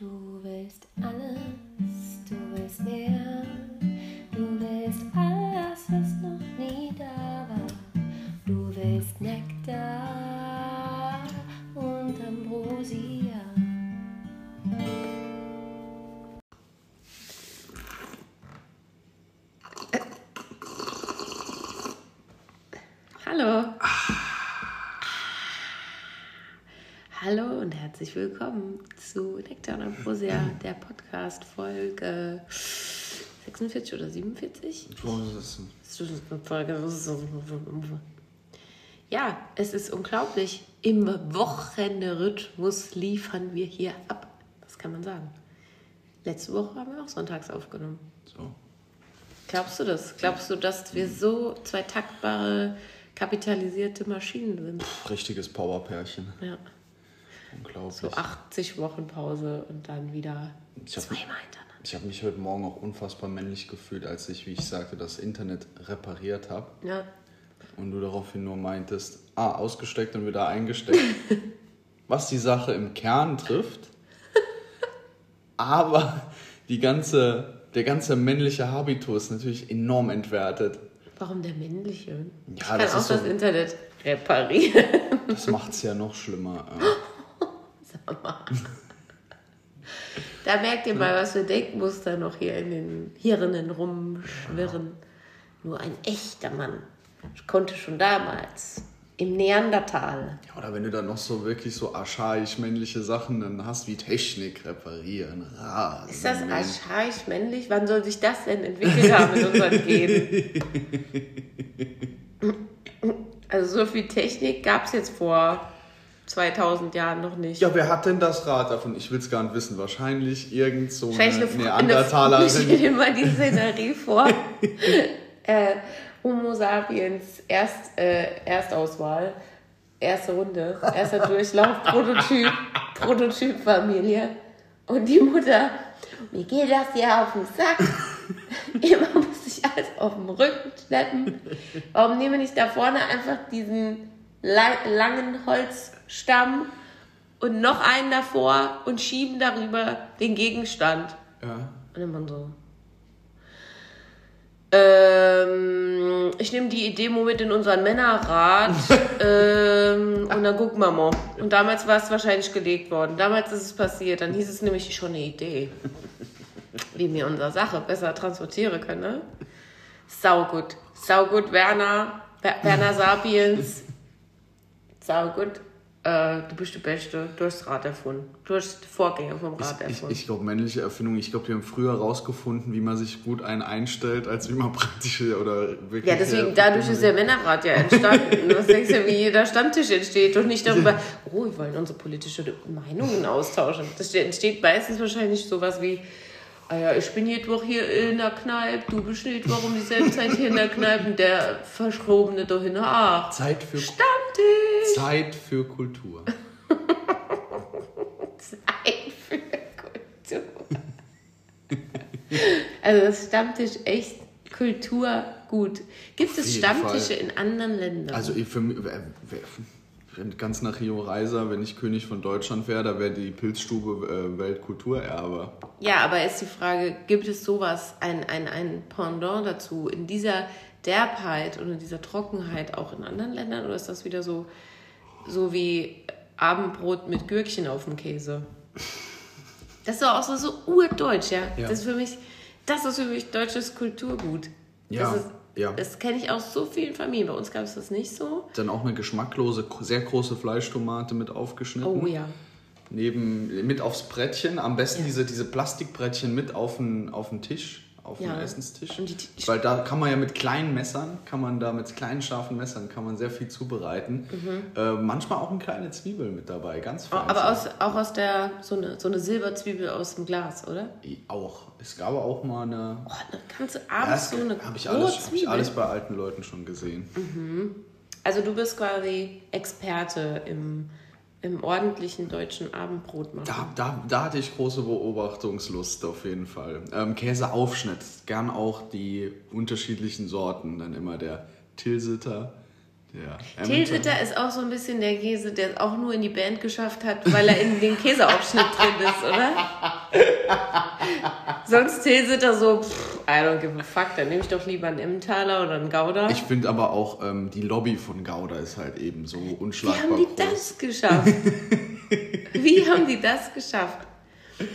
Du willst alles, Nektar und Ambrosia, der Podcast Folge 46 oder 47. Ja, es ist unglaublich. Im Wochenrhythmus liefern wir hier ab. Das kann man sagen. Letzte Woche haben wir auch sonntags aufgenommen. So. Glaubst du das? Glaubst du, dass wir so zwei taktbare, kapitalisierte Maschinen sind? Richtiges Powerpärchen. Ja. Unglaublich. So 80 Wochen Pause und dann wieder Ich hab- zweimal hintereinander. Ich habe mich heute Morgen auch unfassbar männlich gefühlt, als ich, wie ich sagte, das Internet repariert habe. Ja. Und du daraufhin nur meintest, ah, ausgesteckt und wieder eingesteckt. Was die Sache im Kern trifft. Aber die ganze, der ganze männliche Habitus ist natürlich enorm entwertet. Warum der männliche? Ja, ich kann das auch ist so- das Internet reparieren. Das macht es ja noch schlimmer. mal. Da merkt ihr mal, was für Denkmuster noch hier in den Hirnen rumschwirren. Nur ein echter Mann konnte schon damals im Neandertal. Ja, oder wenn du dann noch so wirklich so archaisch männliche Sachen dann hast, wie Technik reparieren, Rasen. Ist das archaisch männlich? Wann soll sich das denn entwickelt haben in unseren Genen? Also so viel Technik gab es jetzt vor 2000 Jahren noch nicht. Ja, wer hat denn das Rad davon? Ich will es gar nicht wissen. Wahrscheinlich irgend so eine Wahrscheinlich eine, eine, ich stelle Neandertalerin. immer die Szenerie vor. äh, Homo sapiens, Erst, äh, Erstauswahl, erste Runde, erster Durchlauf, Prototyp, Prototypfamilie. Und die Mutter, mir geht das ja auf den Sack. Immer muss ich alles auf dem Rücken schleppen. Warum nehme ich da vorne einfach diesen la langen Holzstamm und noch einen davor und schieben darüber den Gegenstand? Ja. Und dann man so. Ähm, ich nehme die Idee mit in unseren Männerrat ähm, und dann gucken wir mal. Und damals war es wahrscheinlich gelegt worden. Damals ist es passiert. Dann hieß es nämlich schon eine Idee, wie wir unsere Sache besser transportieren können. Ne? Saugut. Saugut, Werner. Wer- Werner Sapiens. Saugut. Äh, du bist der Beste. Du hast das Rad erfunden. Du hast Vorgänger vom Rad Ich, erfunden. ich glaube, männliche Erfindung, ich glaube, die haben früher rausgefunden, wie man sich gut einen einstellt, als wie man praktische oder wirklich. Ja, deswegen, sehr- dadurch ist der Männerrat ja entstanden. Was denkst du, wie jeder Stammtisch entsteht und nicht darüber, oh, wir wollen unsere politische Meinungen austauschen. Das ste- entsteht meistens wahrscheinlich sowas wie, ah ja, ich bin Mittwoch hier in der Kneipe, du bist Mittwoch um dieselbe Zeit hier in der Kneipe und der Verschrobene da hinten auch. Zeit für, Stammtisch! Zeit für Kultur. Zeit für Kultur. Also das Stammtisch echt Kultur gut. Gibt es jeden Stammtische Fall. in anderen Ländern? Also für mich, wer- wer- wenn ganz nach Rio Reiser, wenn ich König von Deutschland wäre, da wäre die Pilzstube äh, Weltkulturerbe. Ja, aber ist die Frage, gibt es sowas, ein, ein, ein Pendant dazu in dieser Derbheit und in dieser Trockenheit auch in anderen Ländern? Oder ist das wieder so, so wie Abendbrot mit Gürkchen auf dem Käse? Das ist doch auch so, so urdeutsch, ja? Ja. Das ist für mich, das ist für mich deutsches Kulturgut. Ja, Das, ist, ja. das kenne ich aus so vielen Familien. Bei uns gab es das nicht so. Dann auch eine geschmacklose, sehr große Fleischtomate mit aufgeschnitten. Oh ja. Neben, mit aufs Brettchen, am besten diese, diese Plastikbrettchen mit auf den, auf den Tisch, auf Ja. den Essenstisch. Weil da kann man ja mit kleinen Messern, kann man da mit kleinen scharfen Messern kann man sehr viel zubereiten. Äh, manchmal auch eine kleine Zwiebel mit dabei, ganz fein. Mhm. Aber aus, auch aus der, so eine, so eine Silberzwiebel aus dem Glas, oder? Auch. Es gab auch mal eine. Oh, eine ganze Ja, Abend das so eine habe ich, alles- hab ich alles bei alten Leuten schon gesehen. Also du bist quasi Experte im, im ordentlichen deutschen Abendbrot machen. Da, da, da hatte ich große Beobachtungslust auf jeden Fall. Ähm, Käseaufschnitt, gern auch die unterschiedlichen Sorten. Dann immer der Tilsiter, Ja. Tilsiter ist auch so ein bisschen der Käse, der es auch nur in die Band geschafft hat, weil er in dem Käseaufschnitt drin ist, oder? Sonst Tilsiter so, pff, I don't give a fuck, dann nehme ich doch lieber einen Emmentaler oder einen Gouda. Ich finde aber auch, ähm, die Lobby von Gouda ist halt eben so Wie unschlagbar haben die groß. das geschafft? Wie haben die das geschafft?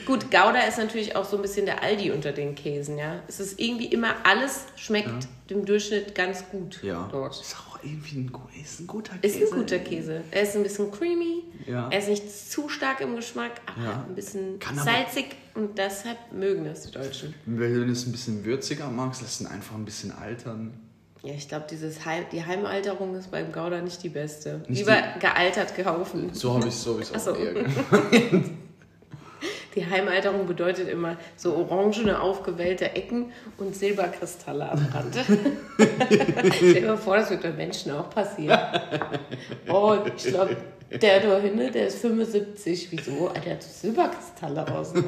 Gut, Gouda ist natürlich auch so ein bisschen der Aldi unter den Käsen, ja. Es ist irgendwie immer, alles schmeckt dem Durchschnitt ganz gut Ja. dort. Ist auch irgendwie ein, ist ein guter Ist Käse. ein guter Käse. Er ist ein bisschen creamy. Ja. Er ist nicht zu stark im Geschmack, aber Ja. ein bisschen Kann aber- salzig und deshalb mögen das die Deutschen. Wenn du es ein bisschen würziger magst, lass ihn einfach ein bisschen altern. Ja, ich glaube, dieses Heim, die Heimalterung ist beim Gouda nicht die beste. Nicht Lieber gealtert kaufen. So habe ich es so hab Ach auch so. eher gemacht. Die Heimalterung bedeutet immer so orangene, aufgewellte Ecken und Silberkristalle am Rand. Stell dir mal vor, das wird bei Menschen auch passieren. Oh, ich glaube, der da hinten, der ist 75. Wieso? Der hat so Silberkristalle außen.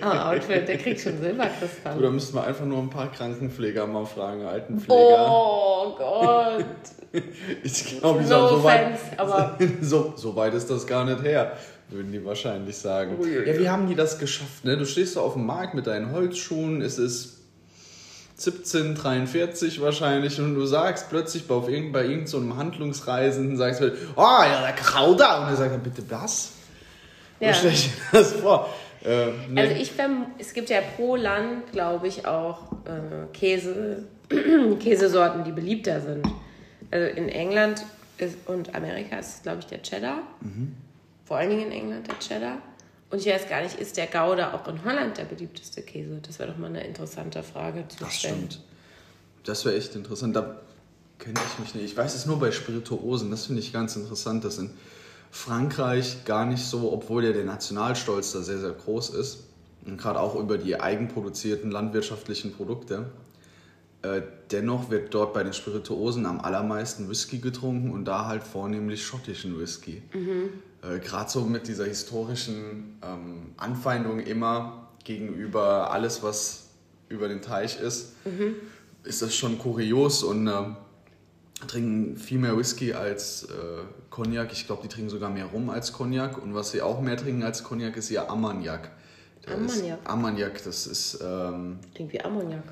Ah, Outfit, der kriegt schon Silberkristalle. Oder müssten wir einfach nur ein paar Krankenpfleger mal fragen, Altenpfleger. Oh Gott. Ich glaube, No so, weit, offense, aber- so, so weit ist das gar nicht her, würden die wahrscheinlich sagen. Uiuiui. Ja, wie haben die das geschafft? Ne? Du stehst so auf dem Markt mit deinen Holzschuhen, es ist 1743 wahrscheinlich und du sagst plötzlich bei, auf irgend, bei irgendeinem so einem Handlungsreisenden, sagst du, oh ja, der Krauter. Und er sagt, dann, bitte was? Ja. Wie stell ich dir das vor? Äh, nee. Also ich es gibt ja pro Land, glaube ich, auch äh, Käse, Käsesorten, die beliebter sind. Also in England ist, und Amerika ist es, glaube ich, der Cheddar. Vor allen Dingen in England der Cheddar. Und ich weiß gar nicht, ist der Gouda auch in Holland der beliebteste Käse? Das wäre doch mal eine interessante Frage zu Das stellen. stimmt. Das wäre echt interessant. Da kenne ich mich nicht. Ich weiß es nur bei Spirituosen. Das finde ich ganz interessant, dass in Frankreich gar nicht so, obwohl ja der Nationalstolz da sehr, sehr groß ist, und gerade auch über die eigenproduzierten landwirtschaftlichen Produkte, äh, dennoch wird dort bei den Spirituosen am allermeisten Whisky getrunken und da halt vornehmlich schottischen Whisky. Äh, Gerade so mit dieser historischen ähm, Anfeindung immer gegenüber alles, was über den Teich ist, ist das schon kurios und äh, trinken viel mehr Whisky als äh, Cognac. Ich glaube, die trinken sogar mehr Rum als Cognac und was sie auch mehr trinken als Cognac ist ihr. Der Armagnac? Ist, Armagnac, das ist ähm, Klingt wie Ammoniak.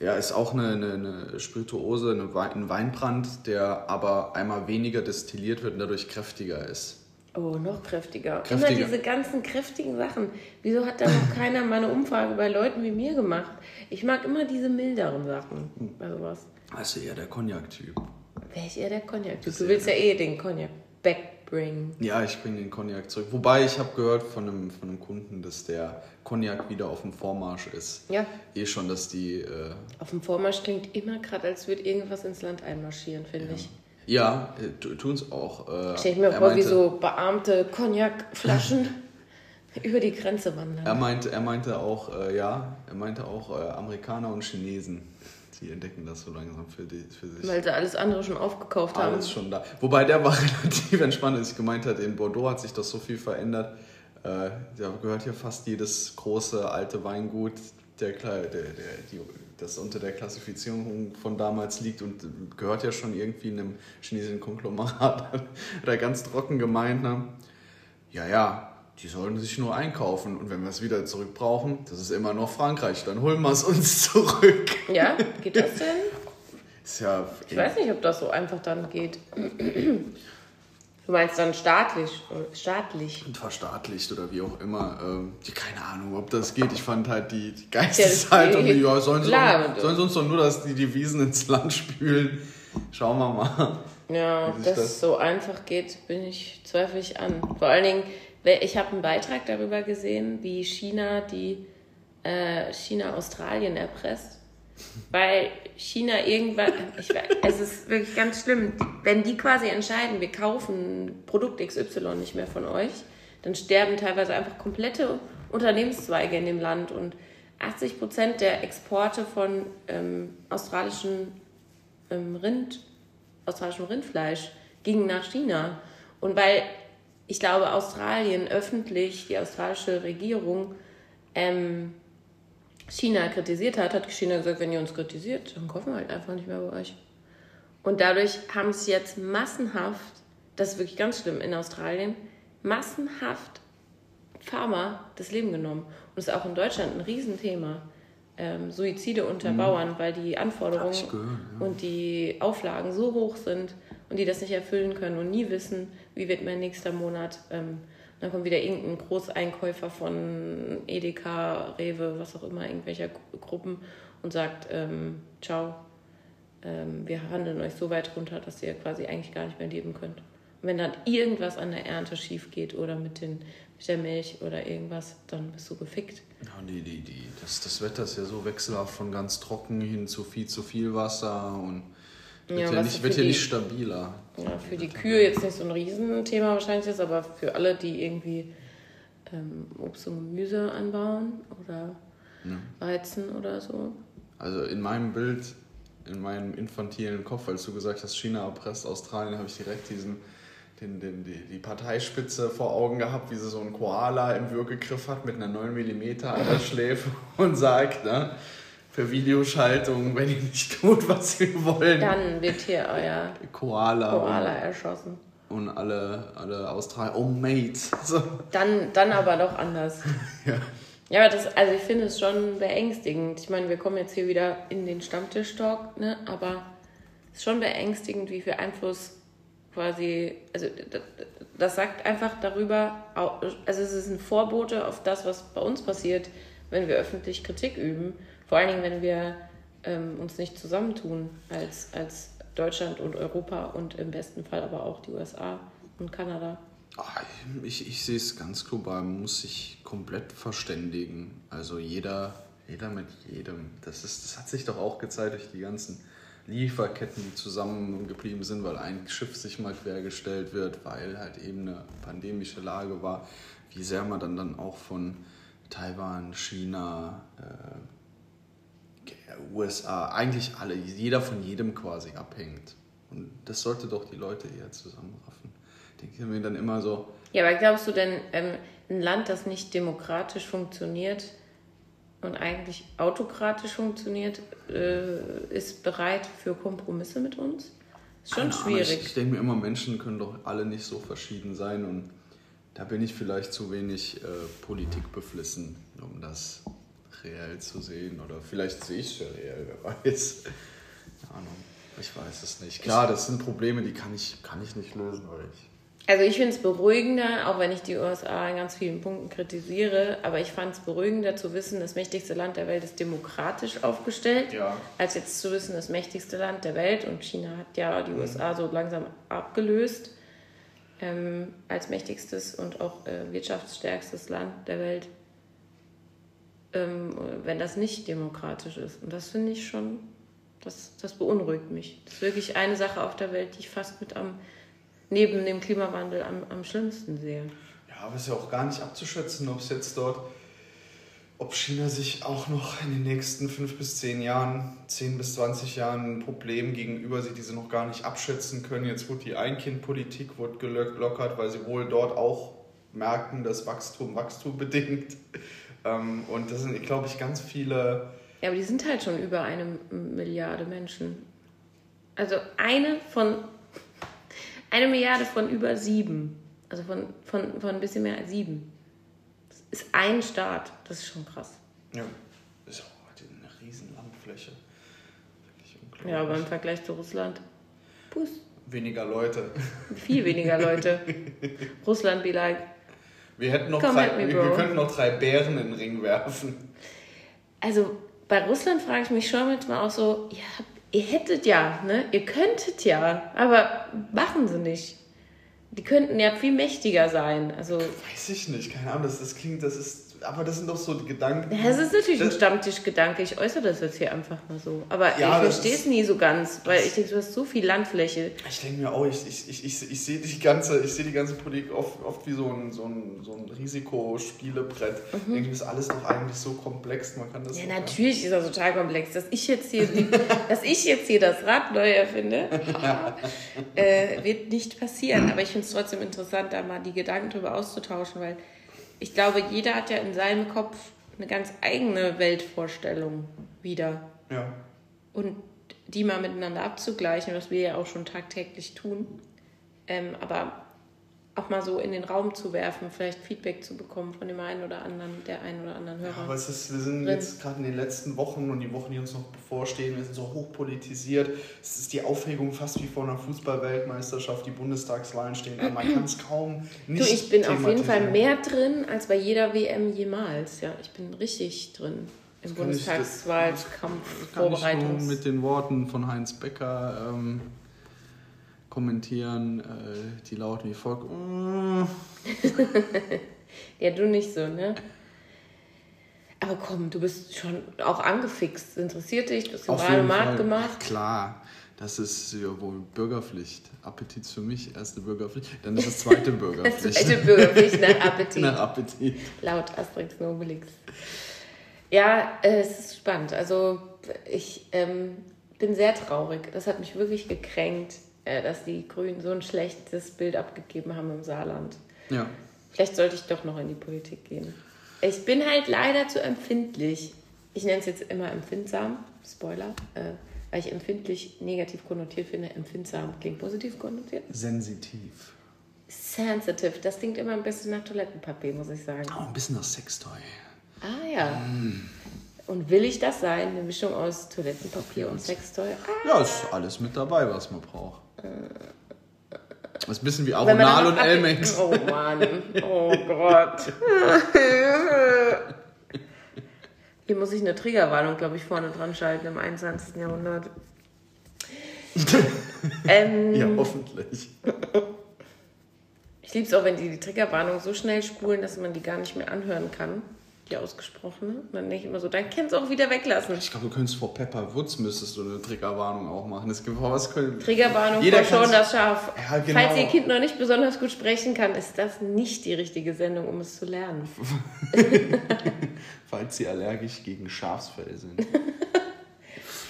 Ja, ist auch eine, eine, eine Spirituose, eine Wein, ein Weinbrand, der aber einmal weniger destilliert wird und dadurch kräftiger ist. Oh, noch kräftiger. Kräftiger. Immer diese ganzen kräftigen Sachen. Wieso hat da noch keiner mal eine Umfrage bei Leuten wie mir gemacht? Ich mag immer diese milderen Sachen bei sowas. Das ist eher der Cognac-Typ. Wäre ich eher der Cognac. Bist Du du willst ja eh den Cognac backbringen. Ja, ich bringe den Cognac zurück. Wobei ich habe gehört von einem, von einem Kunden, dass der Cognac wieder auf dem Vormarsch ist. Ja. Eh schon, dass die. Äh, Auf dem Vormarsch klingt immer gerade, als würde irgendwas ins Land einmarschieren, finde ich. ja, äh, tun es auch. Äh, Stell ich mir vor, wie meinte- so bearmte Cognac-Flaschen über die Grenze wandern. Er meinte, er meinte auch, äh, ja, er meinte auch äh, Amerikaner und Chinesen. Die entdecken das so langsam für, die, für sich. Weil sie alles andere schon aufgekauft haben. Alles schon da. Wobei der war relativ entspannt, als ich gemeint hat, in Bordeaux hat sich das so viel verändert. Äh, da gehört hier fast jedes große alte Weingut, der, der, der, die, das unter der Klassifizierung von damals liegt und gehört ja schon irgendwie einem chinesischen Konglomerat. Hat er ganz trocken gemeint, ne? ja, ja, die sollten sich nur einkaufen und wenn wir es wieder zurück brauchen, das ist immer noch Frankreich, dann holen wir es uns zurück. Ja, geht das denn? Ist ja Ich weiß nicht, ob das so einfach dann geht. Du meinst dann staatlich? Staatlich. und verstaatlicht oder wie auch immer. Ähm, keine Ahnung, ob das geht. Ich fand halt die, die Ja, Geisteshaltung, die, ja, sollen, sie klar. doch, sollen sie uns doch nur dass die Devisen ins Land spülen. Schauen wir mal. Ja, sich das, das- so einfach geht, bin ich zweifle ich an. Vor allen Dingen, ich habe einen Beitrag darüber gesehen, wie China die äh, China Australien erpresst. Weil China irgendwann, ich, es ist wirklich ganz schlimm, wenn die quasi entscheiden, wir kaufen Produkt XY nicht mehr von euch, dann sterben teilweise einfach komplette Unternehmenszweige in dem Land und 80 Prozent der Exporte von ähm, australischen ähm, Rind, australischem Rindfleisch gingen nach China. Und weil ich glaube, Australien öffentlich, die australische Regierung, ähm, China kritisiert hat, hat China gesagt, wenn ihr uns kritisiert, dann kaufen wir halt einfach nicht mehr bei euch. Und dadurch haben sie jetzt massenhaft, das ist wirklich ganz schlimm in Australien, massenhaft Farmer das Leben genommen. Und das ist auch in Deutschland ein Riesenthema. Ähm, Suizide unter Bauern, weil die Anforderungen gehört, ja. und die Auflagen so hoch sind und die das nicht erfüllen können und nie wissen, wie wird mein nächster Monat. Ähm, dann kommt wieder irgendein Großeinkäufer von Edeka, Rewe, was auch immer, irgendwelcher Gru- Gruppen und sagt, ähm, ciao, ähm, wir handeln euch so weit runter, dass ihr quasi eigentlich gar nicht mehr leben könnt. Und wenn dann irgendwas an der Ernte schief geht oder mit, den, mit der Milch oder irgendwas, dann bist du gefickt. Ja, die, die, die, das, das Wetter ist ja so wechselhaft von ganz trocken hin zu viel zu viel Wasser und wird Ja, ja, nicht, wird ja die- nicht stabiler. Ja, für die Kühe jetzt nicht so ein Riesenthema wahrscheinlich ist, aber für alle, die irgendwie ähm, Obst und Gemüse anbauen oder Weizen oder so. Also in meinem Bild, in meinem infantilen Kopf, als du gesagt hast, China erpresst Australien, habe ich direkt diesen, den, den, die, die Parteispitze vor Augen gehabt, wie sie so einen Koala im Würgegriff hat mit einer 9 mm an der Schläfe und sagt, ne, für Videoschaltung, wenn ihr nicht tut, was wir wollen, Dann wird hier euer Koala, Koala erschossen. Und, und alle, alle Australier, oh mate. So. Dann, dann aber doch anders. Ja. Ja, aber das, also ich finde es schon beängstigend. Ich meine, wir kommen jetzt hier wieder in den Stammtisch-Talk, ne? aber es ist schon beängstigend, wie viel Einfluss quasi, also das sagt einfach darüber, also es ist ein Vorbote auf das, was bei uns passiert, wenn wir öffentlich Kritik üben. Vor allen Dingen, wenn wir ähm, uns nicht zusammentun als, als Deutschland und Europa und im besten Fall aber auch die USA und Kanada. Ich, ich sehe es ganz global, man muss sich komplett verständigen. Also jeder, jeder mit jedem. Das, ist, das hat sich doch auch gezeigt durch die ganzen Lieferketten, die zusammengeblieben sind, weil ein Schiff sich mal quergestellt wird, weil halt eben eine pandemische Lage war. Wie sehr man dann, dann auch von Taiwan, China, äh, USA, eigentlich alle, jeder von jedem quasi abhängt. Und das sollte doch die Leute eher zusammenraffen. Denke mir dann immer so, Ja, aber glaubst du denn, ähm, ein Land, das nicht demokratisch funktioniert und eigentlich autokratisch funktioniert, äh, ist bereit für Kompromisse mit uns? Ist schon Keine Ahnung, Ich, schwierig. ich denke mir immer, Menschen können doch alle nicht so verschieden sein und da bin ich vielleicht zu wenig äh, Politik beflissen, um das reell zu sehen. Oder vielleicht sehe ich es ja reell, wer weiß. Keine Ahnung, ich weiß es nicht. Klar, das sind Probleme, die kann ich, kann ich nicht lösen, weil ich. Also ich finde es beruhigender, auch wenn ich die USA in ganz vielen Punkten kritisiere, aber ich fand es beruhigender zu wissen, das mächtigste Land der Welt ist demokratisch aufgestellt, Ja. als jetzt zu wissen, das mächtigste Land der Welt und China hat ja Mhm. die USA so langsam abgelöst ähm, als mächtigstes und auch äh, wirtschaftsstärkstes Land der Welt, ähm, wenn das nicht demokratisch ist. Und das finde ich schon, das, das beunruhigt mich. Das ist wirklich eine Sache auf der Welt, die ich fast mit am neben dem Klimawandel am, am schlimmsten sehe. Ja, aber es ist ja auch gar nicht abzuschätzen, ob es jetzt dort, ob China sich auch noch in den nächsten fünf bis zehn Jahren, zehn bis 20 Jahren ein Problem gegenüber sieht, die sie noch gar nicht abschätzen können. Jetzt wird die Ein-Kind-Politik gelockert, weil sie wohl dort auch merken, dass Wachstum Wachstum bedingt. Ähm, Und das sind, glaube ich, ganz viele. Ja, aber die sind halt schon über eine Milliarde Menschen. Also eine von eine Milliarde von über sieben. Also von, von, von ein bisschen mehr als sieben. Das ist ein Staat. Das ist schon krass. Ja, ist auch halt eine riesen Landfläche. Wirklich unglaublich. Ja, aber im Vergleich zu Russland, Puss, Weniger Leute. viel weniger Leute. Russland be like. Wir hätten noch Come drei, me, wir, könnten noch drei Bären in den Ring werfen. Also bei Russland frage ich mich schon manchmal auch so, ihr, habt, ihr hättet ja, ne? Ihr könntet ja, aber machen sie nicht. Die könnten ja viel mächtiger sein. Also, Weiß ich nicht, keine Ahnung, das, das klingt, das ist, aber das sind doch so die Gedanken. ja, es ist natürlich ein Das- Stammtischgedanke. Ich äußere das jetzt hier einfach mal so. Aber Ja, ich das verstehe es nie so ganz, weil ich denke, du hast so viel Landfläche. Ich denke mir auch, ich, ich, ich, ich, ich sehe die ganze, ich sehe die ganze Politik oft, oft wie so ein, so ein, so ein Risikospielebrett. Denke, das ist alles doch eigentlich so komplex, man kann das Mhm. Ja, natürlich ist das total komplex. Dass ich jetzt hier, dass ich jetzt hier das Rad neu erfinde, äh, wird nicht passieren. Aber ich finde es trotzdem interessant, da mal die Gedanken drüber auszutauschen, weil ich glaube, jeder hat ja in seinem Kopf eine ganz eigene Weltvorstellung wieder. Ja. Und die mal miteinander abzugleichen, was wir ja auch schon tagtäglich tun. Ähm, aber auch mal so in den Raum zu werfen, vielleicht Feedback zu bekommen von dem einen oder anderen, der einen oder anderen Hörer. Ja, aber es ist, wir sind drin. jetzt gerade in den letzten Wochen und die Wochen, die uns noch bevorstehen, wir sind so hochpolitisiert. Es ist die Aufregung fast wie vor einer Fußballweltmeisterschaft, die Bundestagswahlen stehen an. Man kann es kaum nicht. Du, ich bin auf jeden Fall mehr drin als bei jeder WM jemals. Ja, ich bin richtig drin im Bundestagswahlkampf Vorbereitung. Mit den Worten von Heinz Becker. Ähm, kommentieren, äh, die lauten wie folgt. ja, du nicht so, ne? Aber komm, du bist schon auch angefixt. Interessiert dich? Du hast den Markt gemacht. Klar, das ist ja wohl Bürgerpflicht. Appetit für mich, erste Bürgerpflicht. Dann ist es zweite Bürgerpflicht. zweite Bürgerpflicht nach Appetit. nach Appetit. Laut Asterix Nobelix. Ja, äh, es ist spannend. Also ich ähm, bin sehr traurig. Das hat mich wirklich gekränkt dass die Grünen so ein schlechtes Bild abgegeben haben im Saarland. Ja. Vielleicht sollte ich doch noch in die Politik gehen. Ich bin halt leider zu empfindlich. Ich nenne es jetzt immer empfindsam, Spoiler, äh, weil ich empfindlich negativ konnotiert finde. Empfindsam klingt positiv konnotiert. Sensitiv. Sensitive, das klingt immer ein bisschen nach Toilettenpapier, muss ich sagen. Oh, ein bisschen nach Sextoy. Ah ja. Mm. Und will ich das sein? Eine Mischung aus Toilettenpapier und Sextoy? Ah. Ja, ist alles mit dabei, was man braucht. Das ist ein bisschen wie Aronal und Elmex. Oh Mann, oh Gott. Hier muss ich eine Triggerwarnung, glaube ich, vorne dran schalten im 21. Jahrhundert. ähm, ja, hoffentlich. Ich liebe es auch, wenn die die Triggerwarnung so schnell spulen, dass man die gar nicht mehr anhören kann die ausgesprochene. Und dann ich immer so, dann kannst du auch wieder weglassen. Ich glaube, du könntest vor Pepper Woods müsstest du eine Triggerwarnung auch machen. Es gibt was können. Triggerwarnung jeder vor schon das Schaf. Ja, genau. Falls ihr Kind noch nicht besonders gut sprechen kann, ist das nicht die richtige Sendung, um es zu lernen. Falls sie allergisch gegen Schafsfell sind.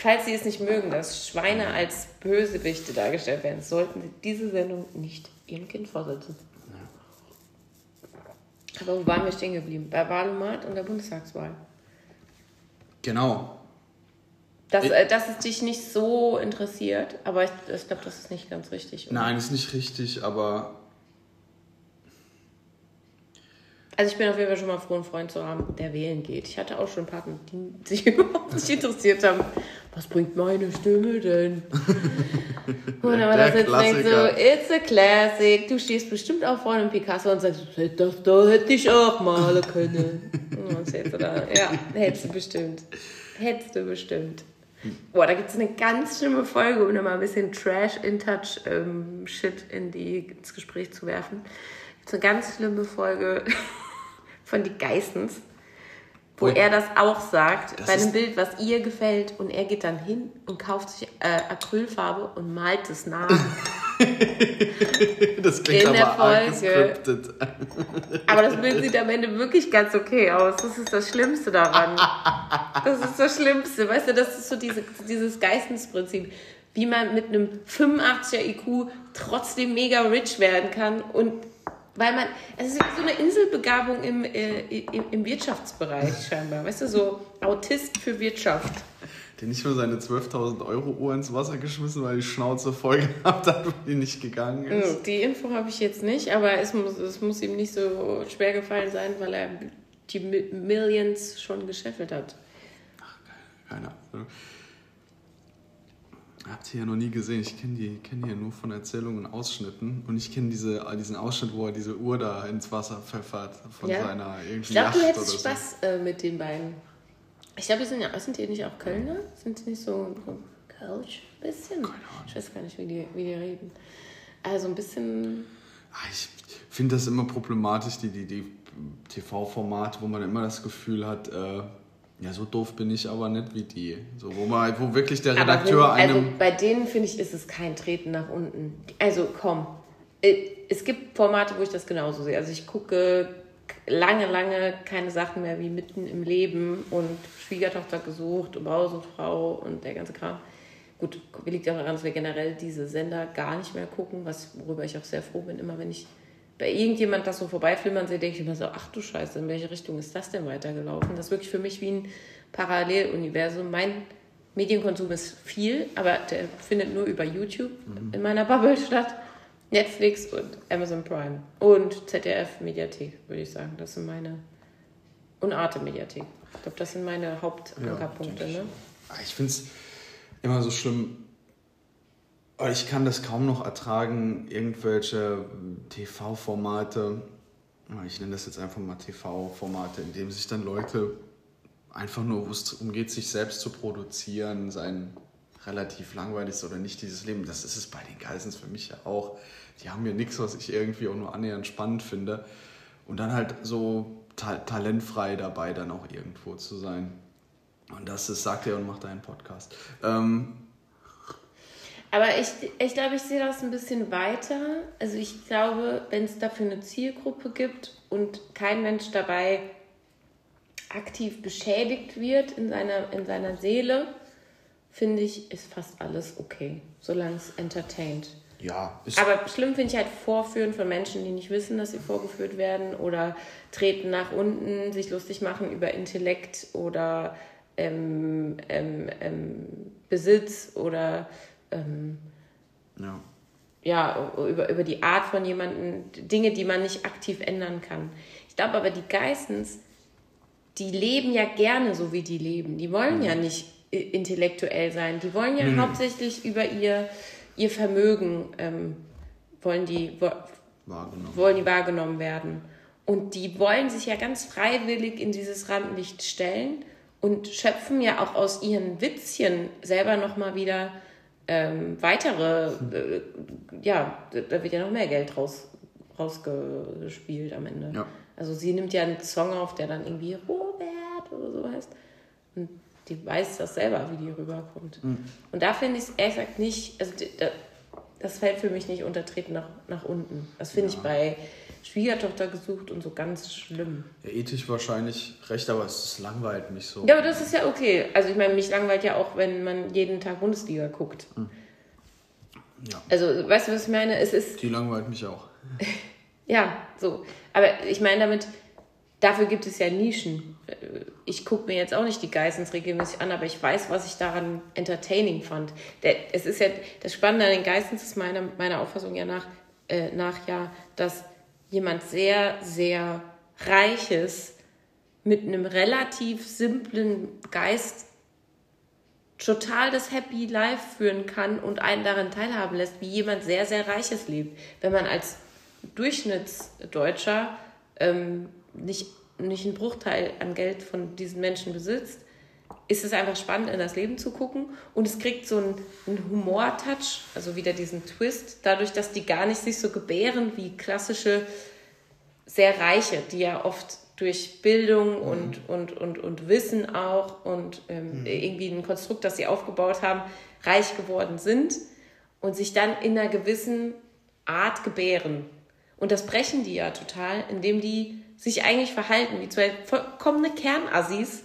Falls Sie es nicht mögen, dass Schweine als Bösewichte dargestellt werden, sollten Sie diese Sendung nicht Ihrem Kind vorsetzen. Aber wo waren wir stehen geblieben? Bei Wahlomat und der Bundestagswahl. Genau. Dass, äh, dass es dich nicht so interessiert, aber ich, ich glaube, das ist nicht ganz richtig. Oder? Nein, ist nicht richtig, aber Also ich bin auf jeden Fall schon mal froh, einen Freund zu haben, der wählen geht. Ich hatte auch schon Partner, die sich überhaupt nicht interessiert haben. Was bringt meine Stimme denn? Und war das jetzt denkt so, it's a classic. Du stehst bestimmt auch vor einem Picasso und sagst, das da hätte ich auch malen können. Und dann du da, ja, hättest du bestimmt. Hättest du bestimmt. Boah, da gibt es eine ganz schlimme Folge, um nochmal ein bisschen Trash-in-Touch-Shit ähm, in ins Gespräch zu werfen. Gibt eine ganz schlimme Folge von die Geissens, wo Ui. er das auch sagt, das bei einem Bild, was ihr gefällt. Und er geht dann hin und kauft sich äh, Acrylfarbe und malt es nach. das klingt in aber Folge. aber das Bild sieht am Ende wirklich ganz okay aus. Das ist das Schlimmste daran. Das ist das Schlimmste. Weißt du, das ist so diese, dieses Geistesprinzip wie man mit einem 85er IQ trotzdem mega rich werden kann und weil man, es ist so eine Inselbegabung im, äh, im, im, Wirtschaftsbereich scheinbar. Weißt du, so Autist für Wirtschaft. Der nicht nur seine 12.000 Euro Uhr ins Wasser geschmissen, weil die Schnauze voll gehabt hat und die nicht gegangen ist. Hm, die Info habe ich jetzt nicht, aber es muss, es muss ihm nicht so schwer gefallen sein, weil er die Millions schon gescheffelt hat. Ach, keine Ahnung. Habt ihr ja noch nie gesehen. Ich kenne die, kenn die ja nur von Erzählungen und Ausschnitten. Und ich kenne diese, diesen Ausschnitt, wo er diese Uhr da ins Wasser pfeffert von ja. seiner irgendwie Ich glaube, du hättest Spaß äh, mit den beiden. Ich glaube, sind, ja, sind die nicht auch Kölner? Sind die nicht so, Kölsch? Bisschen? Ich weiß gar nicht, wie die, wie die reden. Also ein bisschen... Ah, ich finde das immer problematisch, die, die, die TV-Formate, wo man immer das Gefühl hat... Äh, ja, so doof bin ich aber nicht wie die. So, wo, man, wo wirklich der Redakteur wenn, einem. Also bei denen finde ich, ist es kein Treten nach unten. Also komm. Äh, es gibt Formate, wo ich das genauso sehe. Also ich gucke lange, lange keine Sachen mehr wie mitten im Leben und Schwiegertochter gesucht und Frau und der ganze Kram. Gut, liegt auch daran, dass wir generell diese Sender gar nicht mehr gucken, was, worüber ich auch sehr froh bin, immer wenn ich bei irgendjemand das so vorbeiflimmern sehe, denke ich immer so, ach du Scheiße, in welche Richtung ist das denn weitergelaufen? Das ist wirklich für mich wie ein Paralleluniversum. Mein Medienkonsum ist viel, aber der findet nur über YouTube mhm. in meiner Bubble statt. Netflix und Amazon Prime und ZDF Mediathek, würde ich sagen. Das sind meine. Und Arte Mediathek. Ich glaube, das sind meine Hauptankerpunkte. Ja, ne? Ich finde es immer so schlimm. Ich kann das kaum noch ertragen, irgendwelche TV-Formate, ich nenne das jetzt einfach mal TV-Formate, in denen sich dann Leute einfach nur, wo es darum geht, sich selbst zu produzieren, sein relativ langweiliges oder nicht dieses Leben. Das ist es bei den Geissens für mich ja auch. Die haben ja nichts, was ich irgendwie auch nur annähernd spannend finde. Und dann halt so ta talentfrei dabei dann auch irgendwo zu sein. Und das ist, sagt er und macht einen Podcast. Ähm, aber ich, ich glaube, ich sehe das ein bisschen weiter. Also ich glaube, wenn es dafür eine Zielgruppe gibt und kein Mensch dabei aktiv beschädigt wird in seiner, in seiner Seele, finde ich, ist fast alles okay, solange es entertaint. Ja. Aber schlimm finde ich halt Vorführen von Menschen, die nicht wissen, dass sie vorgeführt werden oder treten nach unten, sich lustig machen über Intellekt oder ähm, ähm, ähm, Besitz oder ähm, ja. ja, über, über die Art von jemandem, Dinge, die man nicht aktiv ändern kann. Ich glaube aber, die Geistens, die leben ja gerne so, wie die leben. Die wollen mhm. ja nicht intellektuell sein. Die wollen ja mhm. hauptsächlich über ihr, ihr Vermögen, ähm, wollen, die, wo, wahrgenommen. wollen die wahrgenommen werden. Und die wollen sich ja ganz freiwillig in dieses Rampenlicht stellen und schöpfen ja auch aus ihren Witzchen selber nochmal wieder ähm, weitere, äh, ja, da wird ja noch mehr Geld raus, rausgespielt am Ende. Ja. Also sie nimmt ja einen Song auf, der dann irgendwie Robert oder so heißt. Und die weiß das selber, wie die rüberkommt. Mhm. Und da finde ich es ehrlich gesagt nicht, also das fällt für mich nicht untertreten nach, nach unten. Das finde ja. ich bei Schwiegertochter gesucht und so ganz schlimm. Ja, ethisch wahrscheinlich recht, aber es langweilt mich so. Ja, aber das ist ja okay. Also ich meine, mich langweilt ja auch, wenn man jeden Tag Bundesliga guckt. Hm. Ja. Also, weißt du, was ich meine? Es ist. Die langweilt mich auch. ja, so. Aber ich meine damit, dafür gibt es ja Nischen. Ich gucke mir jetzt auch nicht die Geissens regelmäßig an, aber ich weiß, was ich daran entertaining fand. Der, es ist ja, das Spannende an den Geissens ist meiner, meiner Auffassung ja nach, äh, nach ja, dass jemand sehr, sehr Reiches mit einem relativ simplen Geist total das Happy Life führen kann und einen daran teilhaben lässt, wie jemand sehr, sehr Reiches lebt. Wenn man als Durchschnittsdeutscher ähm, nicht, nicht einen Bruchteil an Geld von diesen Menschen besitzt, ist es einfach spannend, in das Leben zu gucken. Und es kriegt so einen, einen Humor-Touch, also wieder diesen Twist, dadurch, dass die gar nicht sich so gebären wie klassische, sehr reiche, die ja oft durch Bildung mhm. und, und, und, und Wissen auch und ähm, mhm. irgendwie ein Konstrukt, das sie aufgebaut haben, reich geworden sind und sich dann in einer gewissen Art gebären. Und das brechen die ja total, indem die sich eigentlich verhalten wie zwei vollkommene Kernassis,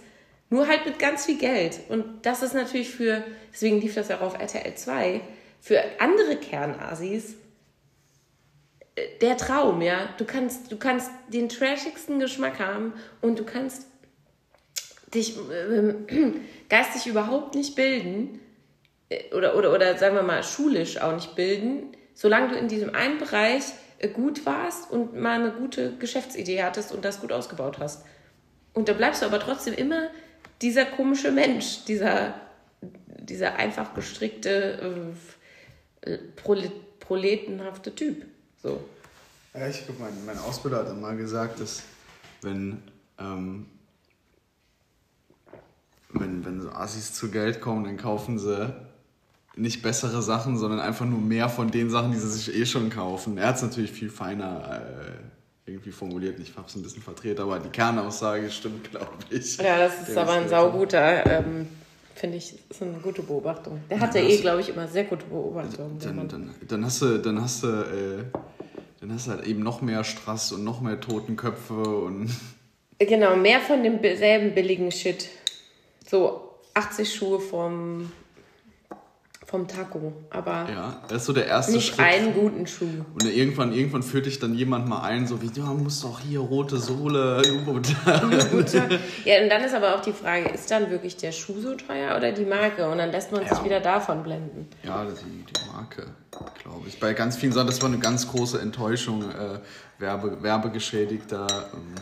nur halt mit ganz viel Geld. Und das ist natürlich für, deswegen lief das ja auch auf RTL 2, für andere Kernasis äh, der Traum, ja. Du kannst, du kannst den trashigsten Geschmack haben und du kannst dich äh, geistig überhaupt nicht bilden äh, oder, oder, oder sagen wir mal schulisch auch nicht bilden, solange du in diesem einen Bereich äh, gut warst und mal eine gute Geschäftsidee hattest und das gut ausgebaut hast. Und da bleibst du aber trotzdem immer dieser komische Mensch, dieser, dieser einfach gestrickte, äh, proletenhafte Typ. So. Ja, ich glaube, mein, mein Ausbilder hat mal gesagt, dass wenn, ähm, wenn, wenn so Assis zu Geld kommen, dann kaufen sie nicht bessere Sachen, sondern einfach nur mehr von den Sachen, die sie sich eh schon kaufen. Er hat es natürlich viel feiner äh, irgendwie formuliert. Ich habe es ein bisschen verdreht, aber die Kernaussage stimmt, glaube ich. Ja, das ist Der aber ein sauguter, ähm, finde ich, ist eine gute Beobachtung. Der hatte ja, eh, glaube ich, immer sehr gute Beobachtungen. Dann, dann, dann, hast du, dann hast du, äh, dann hast du halt eben noch mehr Strass und noch mehr Totenköpfe und. Genau, mehr von demselben billigen Shit. So 80 Schuhe vom vom Taco, aber Ja, das ist so der erste nicht Schritt. einen guten Schuh. Und irgendwann, irgendwann führt dich dann jemand mal ein, so wie, ja, muss doch hier rote Sohle, U-Boot. Ja, und dann ist aber auch die Frage, ist dann wirklich der Schuh so teuer oder die Marke? Und dann lässt man sich Ja. wieder davon blenden. Ja, die, die Marke, glaube ich. Bei ganz vielen Sachen, das war eine ganz große Enttäuschung. Äh, Werbe, werbegeschädigter ähm,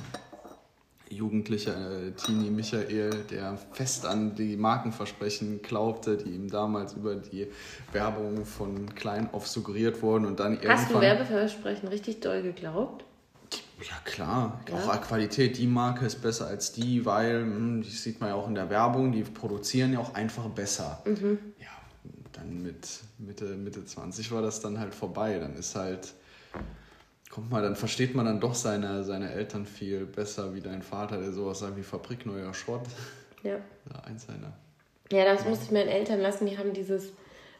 jugendlicher äh, Teenie Michael, der fest an die Markenversprechen glaubte, die ihm damals über die Werbung von klein auf suggeriert wurden und dann irgendwann... Hast du Werbeversprechen richtig doll geglaubt? Ja, klar. Ja. Auch Qualität, die Marke ist besser als die, weil, hm, das sieht man ja auch in der Werbung, die produzieren ja auch einfach besser. Mhm. Ja, dann mit Mitte, Mitte 20 war das dann halt vorbei. Dann ist halt, kommt mal, dann versteht man dann doch seine, seine Eltern viel besser wie dein Vater, der sowas sagt wie Fabrikneuer Schrott. Ja. Ja, eins seiner. Ja, das musste ich meinen Eltern lassen. Die haben dieses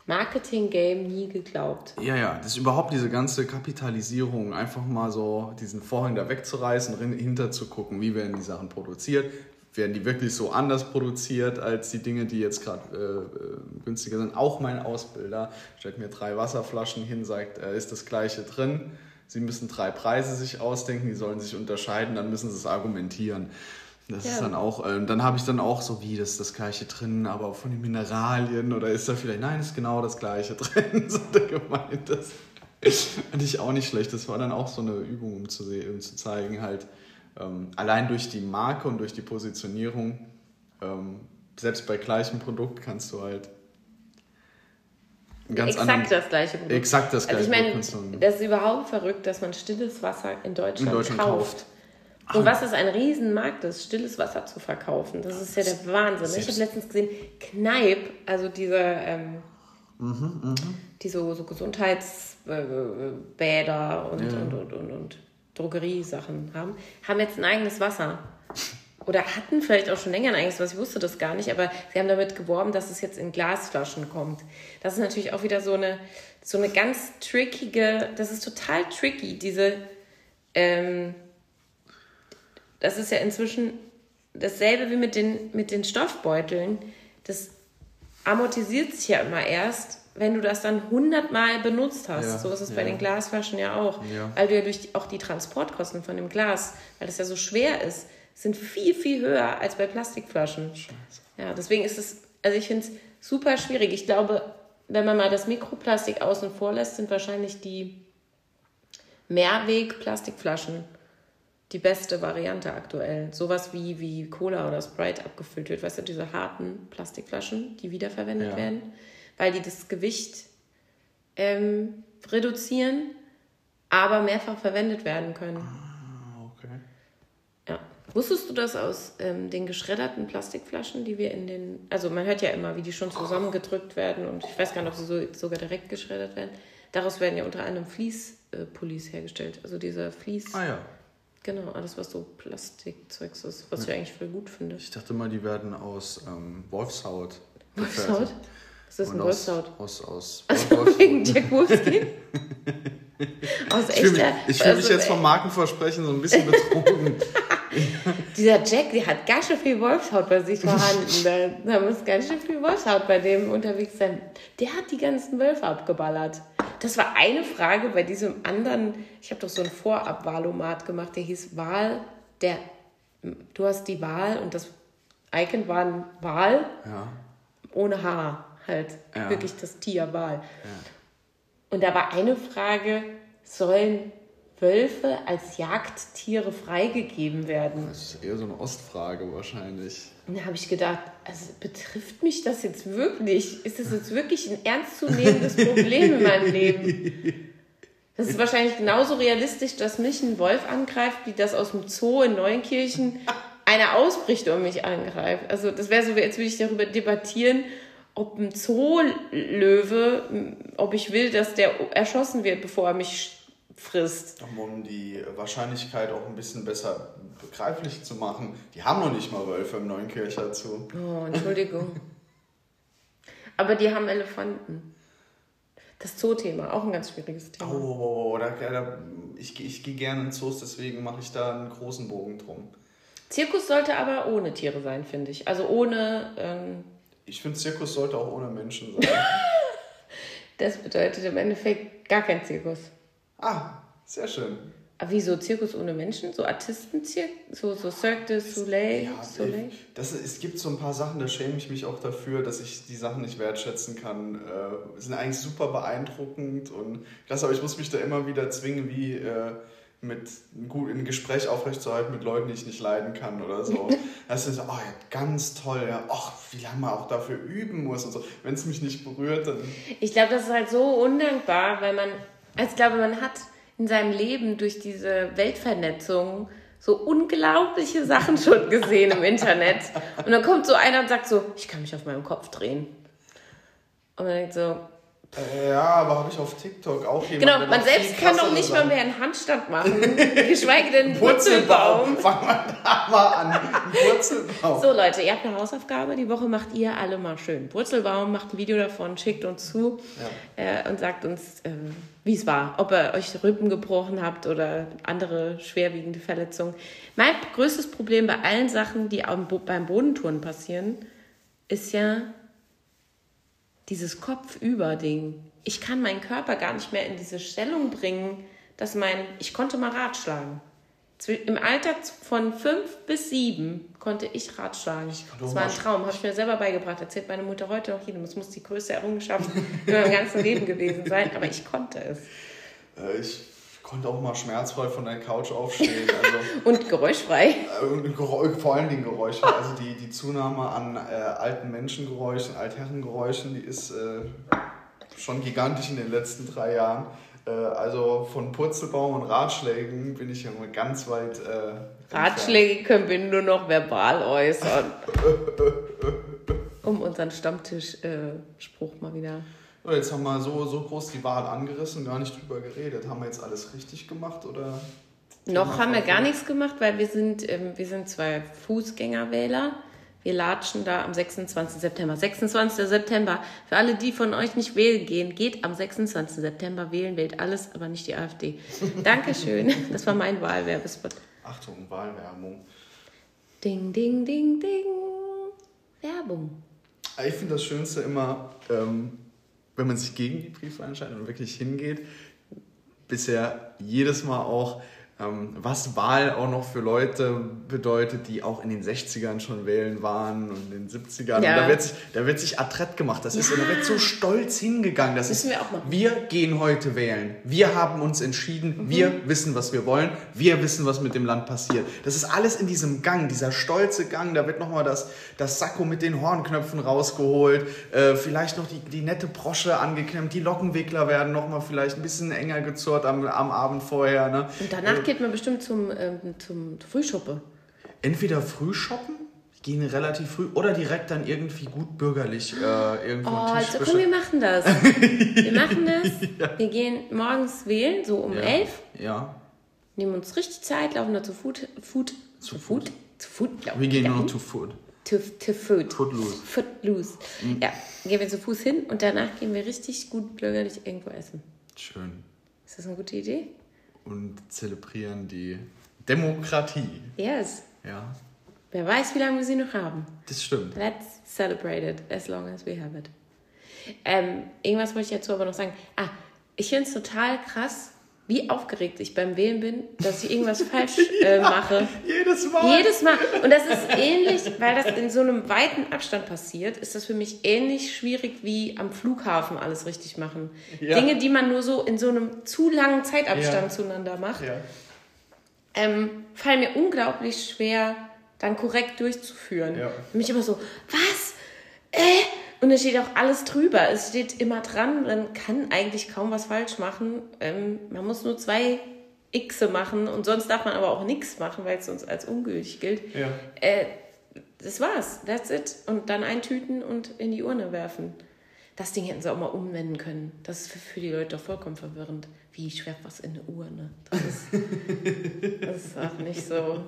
Marketing-Game nie geglaubt. Ja, ja, das ist überhaupt diese ganze Kapitalisierung, einfach mal so diesen Vorhang da wegzureißen, rin- hinter zu gucken, wie werden die Sachen produziert, werden die wirklich so anders produziert als die Dinge, die jetzt gerade äh, äh, günstiger sind. Auch mein Ausbilder stellt mir drei Wasserflaschen hin, sagt, äh, ist das gleiche drin. Sie müssen drei Preise sich ausdenken, die sollen sich unterscheiden, dann müssen sie es argumentieren. Das Ja. ist dann auch, ähm, dann habe ich dann auch so, wie, das das gleiche drin, aber von den Mineralien oder ist da vielleicht, nein, ist genau das gleiche drin, so hat er gemeint. Das fand ich auch nicht schlecht. Das war dann auch so eine Übung, um zu, um zu zeigen, halt, ähm, allein durch die Marke und durch die Positionierung, ähm, selbst bei gleichem Produkt kannst du halt ganz Exakt anderen, das gleiche Produkt. exakt das Also gleiche ich meine, das ist überhaupt verrückt, dass man stilles Wasser in Deutschland, in Deutschland kauft. kauft. Und was ist ein Riesenmarkt ist, stilles Wasser zu verkaufen. Das ist ja der Wahnsinn. Ich habe letztens gesehen, Kneipp, also diese, ähm, Mhm, die so, so Gesundheitsbäder und, Ja. und, und, und, und Drogeriesachen haben, haben jetzt ein eigenes Wasser. Oder hatten vielleicht auch schon länger ein eigenes Wasser, ich wusste das gar nicht, aber sie haben damit geworben, dass es jetzt in Glasflaschen kommt. Das ist natürlich auch wieder so eine, so eine ganz trickige, das ist total tricky, diese, ähm, das ist ja inzwischen dasselbe wie mit den, mit den Stoffbeuteln. Das amortisiert sich ja immer erst, wenn du das dann hundertmal benutzt hast. Ja, so ist es bei ja. den Glasflaschen ja auch. Ja. Weil du ja durch die, auch die Transportkosten von dem Glas, weil das ja so schwer ist, sind viel, viel höher als bei Plastikflaschen. Ja, deswegen ist es, also ich finde es super schwierig. Ich glaube, wenn man mal das Mikroplastik außen vor lässt, sind wahrscheinlich die Mehrweg-Plastikflaschen die beste Variante aktuell. Sowas wie, wie Cola oder Sprite abgefüllt wird. Weißt du, diese harten Plastikflaschen, die wiederverwendet Ja. werden, weil die das Gewicht ähm, reduzieren, aber mehrfach verwendet werden können. Ja. Wusstest du das aus ähm, den geschredderten Plastikflaschen, die wir in den. Also, man hört ja immer, wie die schon zusammengedrückt werden und ich weiß gar nicht, ob sie so, sogar direkt geschreddert werden. Daraus werden ja unter anderem Fließpullis hergestellt. Also, dieser Fließ. Ah ja. Genau, alles, was so Plastikzeugs ist, was ich eigentlich voll gut finde. Ich dachte mal, die werden aus ähm, Wolfshaut. Wolfshaut? ist ein Und aus, Wolfshaut? aus, aus Also wegen Jack Wolfskin? Aus Ich fühle mich, echter. ich fühl mich also, jetzt vom Markenversprechen so ein bisschen betrogen. Dieser Jack, der hat ganz schön viel Wolfshaut bei sich vorhanden. Da, muss ganz schön viel Wolfshaut bei dem unterwegs sein. Der hat die ganzen Wölfe abgeballert. Das war eine Frage bei diesem anderen. Ich habe doch so ein Vorab-Wahlomat gemacht, der hieß Wahl. Der, du hast die Wahl und das Icon war ein Wal ja. ohne Haar. Halt Ja. wirklich das Tier Wal. Und da war eine Frage: Sollen Wölfe als Jagdtiere freigegeben werden? Das ist eher so eine Ostfrage wahrscheinlich. Und da habe ich gedacht, also betrifft mich das jetzt wirklich? Ist das jetzt wirklich ein ernstzunehmendes Problem in meinem Leben? Das ist wahrscheinlich genauso realistisch, dass mich ein Wolf angreift, wie das aus dem Zoo in Neunkirchen einer ausbricht und mich angreift. Also das wäre so, jetzt würde ich darüber debattieren, ob ein Zoolöwe, ob ich will, dass der erschossen wird, bevor er mich frisst. Um die Wahrscheinlichkeit auch ein bisschen besser begreiflich zu machen. Die haben noch nicht mal Wölfe im Neunkircher Zoo. Oh, Entschuldigung. Aber die haben Elefanten. Das Zoo-Thema, auch ein ganz schwieriges Oh, Thema. oh, oh, oh, da, da, ich, ich gehe gerne in Zoos, deswegen mache ich da einen großen Bogen drum. Zirkus sollte aber ohne Tiere sein, finde ich. Also ohne, ähm, Ich finde, Zirkus sollte auch ohne Menschen sein. Das bedeutet im Endeffekt gar kein Zirkus. Ah, sehr schön. Aber wieso Zirkus ohne Menschen? So Artistenzirkus? So, so Cirque du Soleil? Ja, Soleil? das, es gibt so ein paar Sachen, da schäme ich mich auch dafür, dass ich die Sachen nicht wertschätzen kann. Äh, sind eigentlich super beeindruckend und klasse, aber ich muss mich da immer wieder zwingen, wie äh, mit gut ein Gespräch aufrechtzuerhalten mit Leuten, die ich nicht leiden kann oder so. Das ist so, oh ja, ganz toll, ja, ach, wie lange man auch dafür üben muss und so. Wenn es mich nicht berührt, dann. Ich glaube, das ist halt so undankbar, weil man, also ich glaube, man hat in seinem Leben durch diese Weltvernetzung so unglaubliche Sachen schon gesehen im Internet. Und dann kommt so einer und sagt so, ich kann mich auf meinem Kopf drehen. Und man denkt so, ja, aber habe ich auf TikTok auch jemanden. genau, man selbst kann doch nicht mal Sachen- mehr einen Handstand machen, geschweige denn einen Purzelbaum. Fangen wir da mal an. Ein Purzelbaum. So Leute, ihr habt eine Hausaufgabe, die Woche macht ihr alle mal schön. Purzelbaum macht ein Video davon, schickt uns zu äh, und sagt uns, ähm, wie es war. Ob ihr euch Rippen gebrochen habt oder andere schwerwiegende Verletzungen. Mein größtes Problem bei allen Sachen, die beim Bodentouren passieren, ist ja dieses Kopfüber-Ding. Ich kann meinen Körper gar nicht mehr in diese Stellung bringen, dass mein, ich konnte mal Rad schlagen. Zwi- Im Alter von fünf bis sieben konnte ich Rad schlagen. konnte Das war ein Traum, habe ich mir selber beigebracht. Erzählt meine Mutter heute noch jedem. Das muss die größte Errungenschaft in meinem ganzen Leben gewesen sein, aber ich konnte es. Äh, Ich konnte auch mal schmerzfrei von der Couch aufstehen. Also, Und geräuschfrei. äh, und Geräusch, vor allen Dingen Geräusche. Also die, die Zunahme an äh, alten Menschengeräuschen, Altherrengeräuschen, die ist äh, schon gigantisch in den letzten drei Jahren. Äh, also von Purzelbaum und Ratschlägen bin ich ja mal ganz weit. Äh. Ratschläge können wir nur noch verbal äußern. Um unseren Stammtisch-Spruch mal wieder. Jetzt haben wir so, so groß die Wahl angerissen, gar nicht drüber geredet. Haben wir jetzt alles richtig gemacht oder? Noch haben wir gar nichts gemacht, weil wir sind, ähm, wir sind zwei Fußgängerwähler. Wir latschen da am 26. September. 26. September. Für alle, die von euch nicht wählen gehen, geht am 26. September wählen, wählt alles, aber nicht die AfD. Dankeschön. Das war mein Wahlwerbespot. Achtung, Wahlwerbung. Ding, ding, ding, ding. Werbung. Ich finde das Schönste immer, ähm, wenn man sich gegen die Briefwahl entscheidet und wirklich hingeht. Bisher jedes Mal auch, was Wahl auch noch für Leute bedeutet, die auch in den 60ern schon wählen waren und in den 70ern. Ja. Da wird sich, da wird sich adrett gemacht. Das ist, da wird so stolz hingegangen. Das Müssen ist, wir auch machen. wir gehen heute wählen. Wir haben uns entschieden. Mhm. Wir wissen, was wir wollen. Wir wissen, was mit dem Land passiert. Das ist alles in diesem Gang, dieser stolze Gang. Da wird nochmal das, das Sakko mit den Hornknöpfen rausgeholt. Äh, vielleicht noch die, die nette Brosche angeklemmt. Die Lockenwickler werden nochmal vielleicht ein bisschen enger gezurrt am, am Abend vorher. Ne? Und danach geht man bestimmt zum, ähm, zum Frühschuppe. Entweder früh shoppen, gehen relativ früh, oder direkt dann irgendwie gut bürgerlich äh, irgendwo Oh, also komm, wir machen das. Wir machen das. Wir gehen morgens wählen, so um Ja. elf. Ja. Nehmen uns richtig Zeit, laufen da zu Food. Food zu Food? Zu Food, laufen Wir gehen nur noch to food. To, to Food. Footloose. Footloose. Ja, gehen wir zu Fuß hin und danach gehen wir richtig gut bürgerlich irgendwo essen. Schön. Ist das eine gute Idee? Und zelebrieren die Demokratie. Yes. Ja, Wer weiß, wie lange wir sie noch haben. das stimmt. Let's celebrate it as long as we have it. Ähm, irgendwas wollte ich dazu aber noch sagen. Ah, ich finde es total krass, wie aufgeregt ich beim Wählen bin, dass ich irgendwas falsch äh, mache. Jedes Mal. Jedes Mal. Und das ist ähnlich, weil das in so einem weiten Abstand passiert, ist das für mich ähnlich schwierig wie am Flughafen alles richtig machen. Ja. Dinge, die man nur so in so einem zu langen Zeitabstand Ja. zueinander macht, ja. ähm, fallen mir unglaublich schwer, dann korrekt durchzuführen. Ja. Und mich immer so, was? Äh? Und da steht auch alles drüber. Es steht immer dran, man kann eigentlich kaum was falsch machen. Ähm, man muss nur zwei Xe machen und sonst darf man aber auch nichts machen, weil es uns als ungültig gilt. Ja. Äh, das war's, that's it. Und dann eintüten und in die Urne werfen. Das Ding hätten sie auch mal umwenden können. Das ist für, die Leute doch vollkommen verwirrend. Wie schwer was in eine Urne? Das ist, das ist auch nicht so.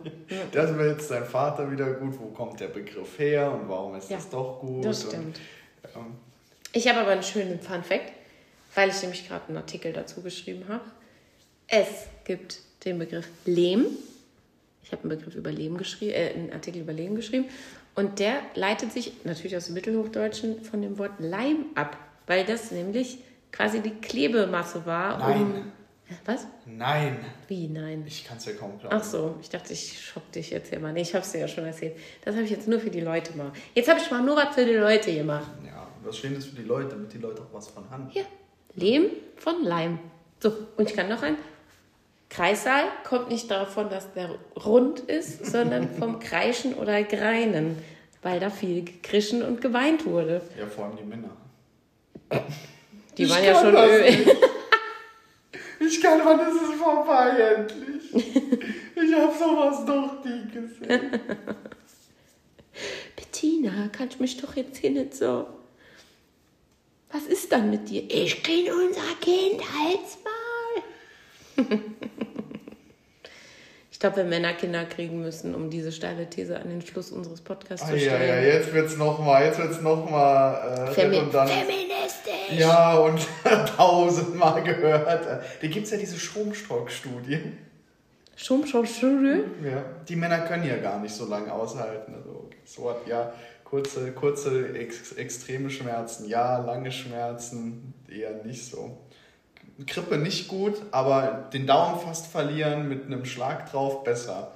Das wäre jetzt dein Vater wieder gut. Wo kommt der Begriff her und warum ist Ja, das doch gut? Das Und, stimmt. ähm, Ich habe aber einen schönen Fun Fact, weil ich nämlich gerade einen Artikel dazu geschrieben habe. Es gibt den Begriff Lehm. Ich habe einen Begriff über Lehm geschrieben, äh, einen Artikel über Lehm geschrieben. Und der leitet sich natürlich aus dem Mittelhochdeutschen von dem Wort Leim ab, weil das nämlich quasi die Klebemasse war. Nein. Um, was? Nein. Wie, nein? Ich kann es ja kaum glauben. Ach so, ich dachte, ich schock dich jetzt hier mal. Nee, ich habe es dir ja schon erzählt. Das habe ich jetzt nur für die Leute gemacht. Jetzt habe ich mal nur was für die Leute gemacht. Ja, was Schönes für die Leute, damit die Leute auch was von haben. Hier, Lehm von Leim. So, und ich kann noch ein. Kreissaal kommt nicht davon, dass der rund ist, sondern vom Kreischen oder Greinen, weil da viel gekrischen und geweint wurde. Ja, vor allem die Männer. Die Ich waren ja kann schon das Öl. Ich kann, wann ist es vorbei endlich? Ich hab sowas noch nie gesehen. Bettina, kannst mich doch jetzt hier nicht so. Was ist dann mit dir? Ich kenne unser Kind, halt's Maul. ich glaube, wenn Männer Kinder kriegen müssen, um diese steile These an den Schluss unseres Podcasts Ah, zu ja, ja, stellen. jetzt wird's nochmal, jetzt wird's nochmal äh, Femi redundant. feministisch. Ja, und tausendmal gehört. Da gibt's ja diese schon, schon. Ja. Die Männer können ja gar nicht so lange aushalten. Also, so hat ja kurze, kurze ex extreme Schmerzen, ja, lange Schmerzen eher nicht so. Grippe nicht gut, aber den Daumen fast verlieren mit einem Schlag drauf besser.